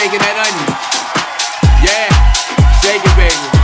shaking that onion. Yeah, shake it, baby.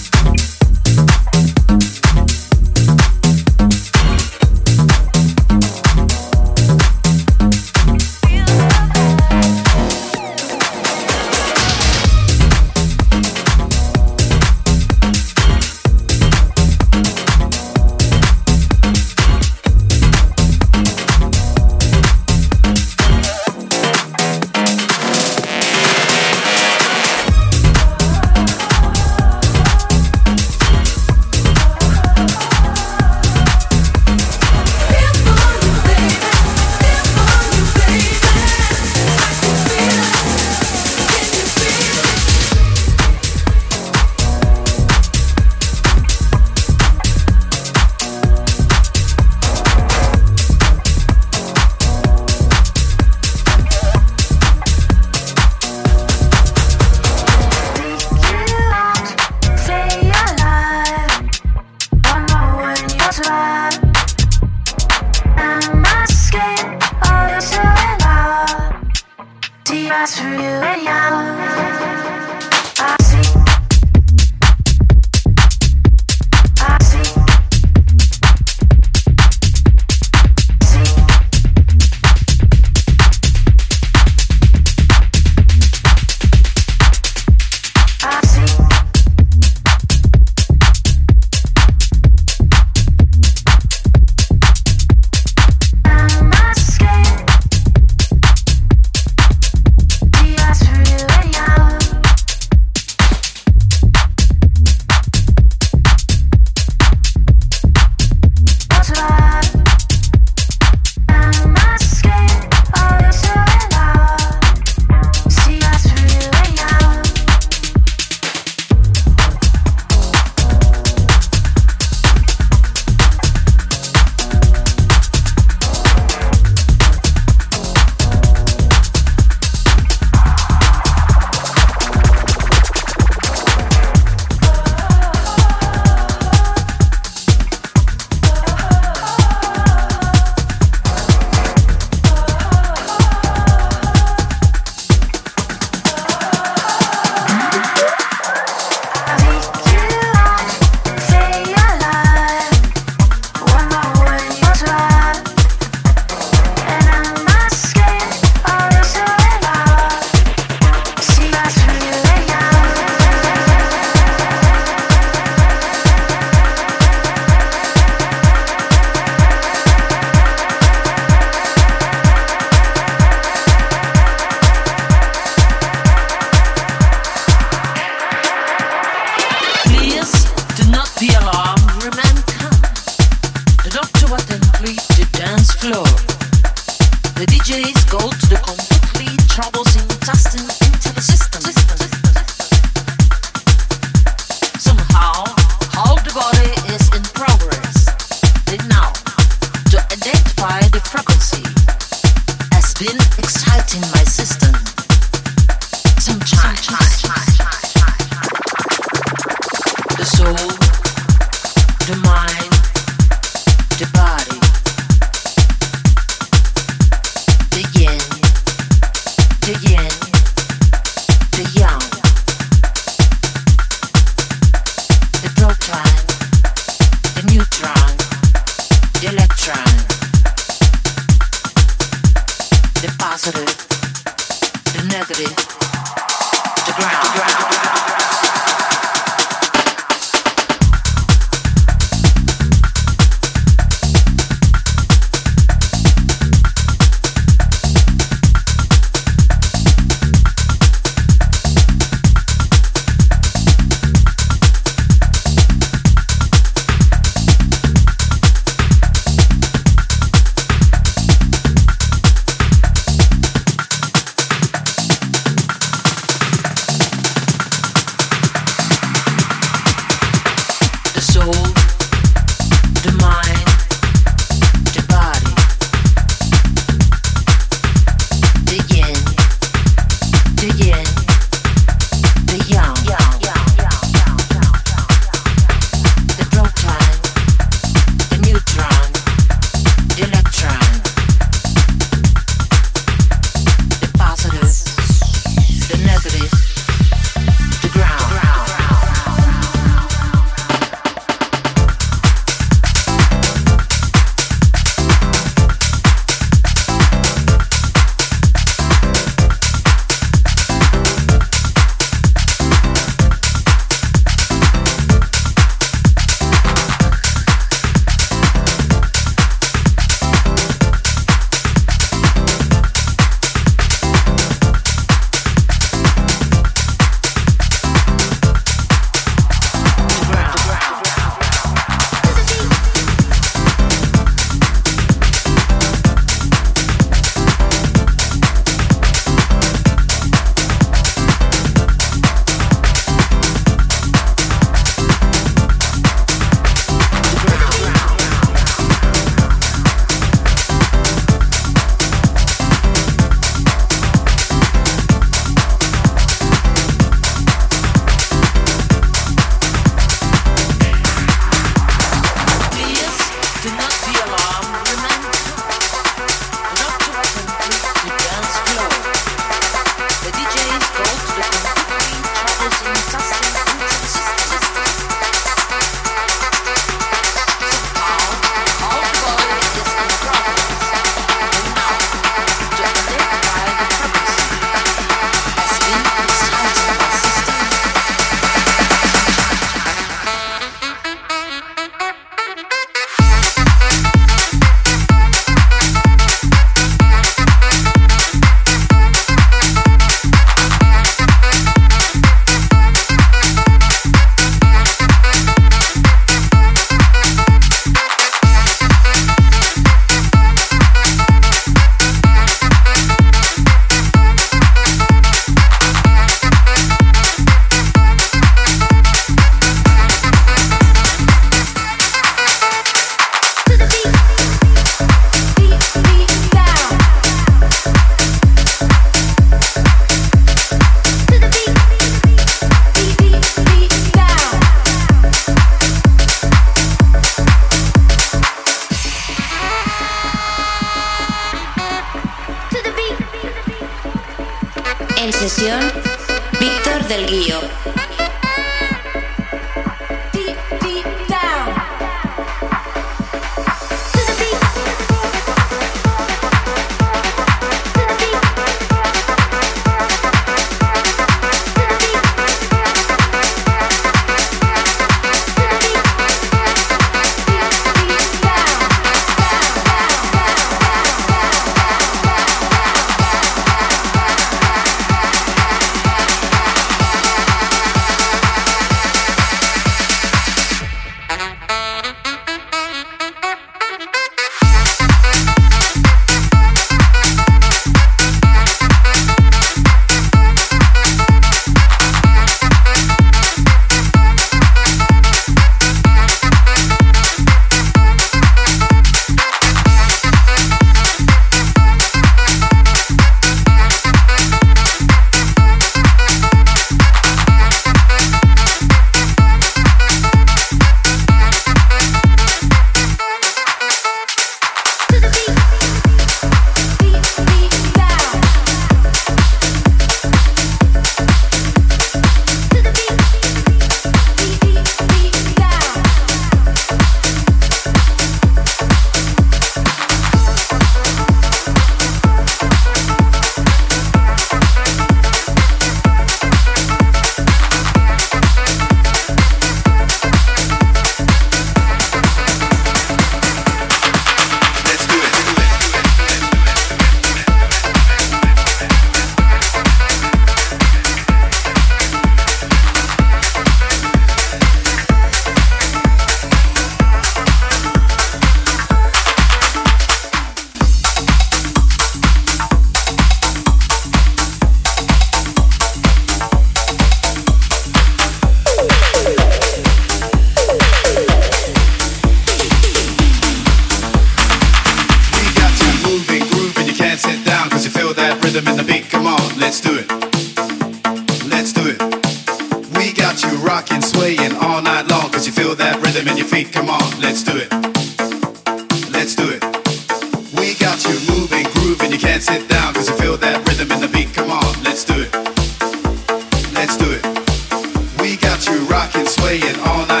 Rocking, all night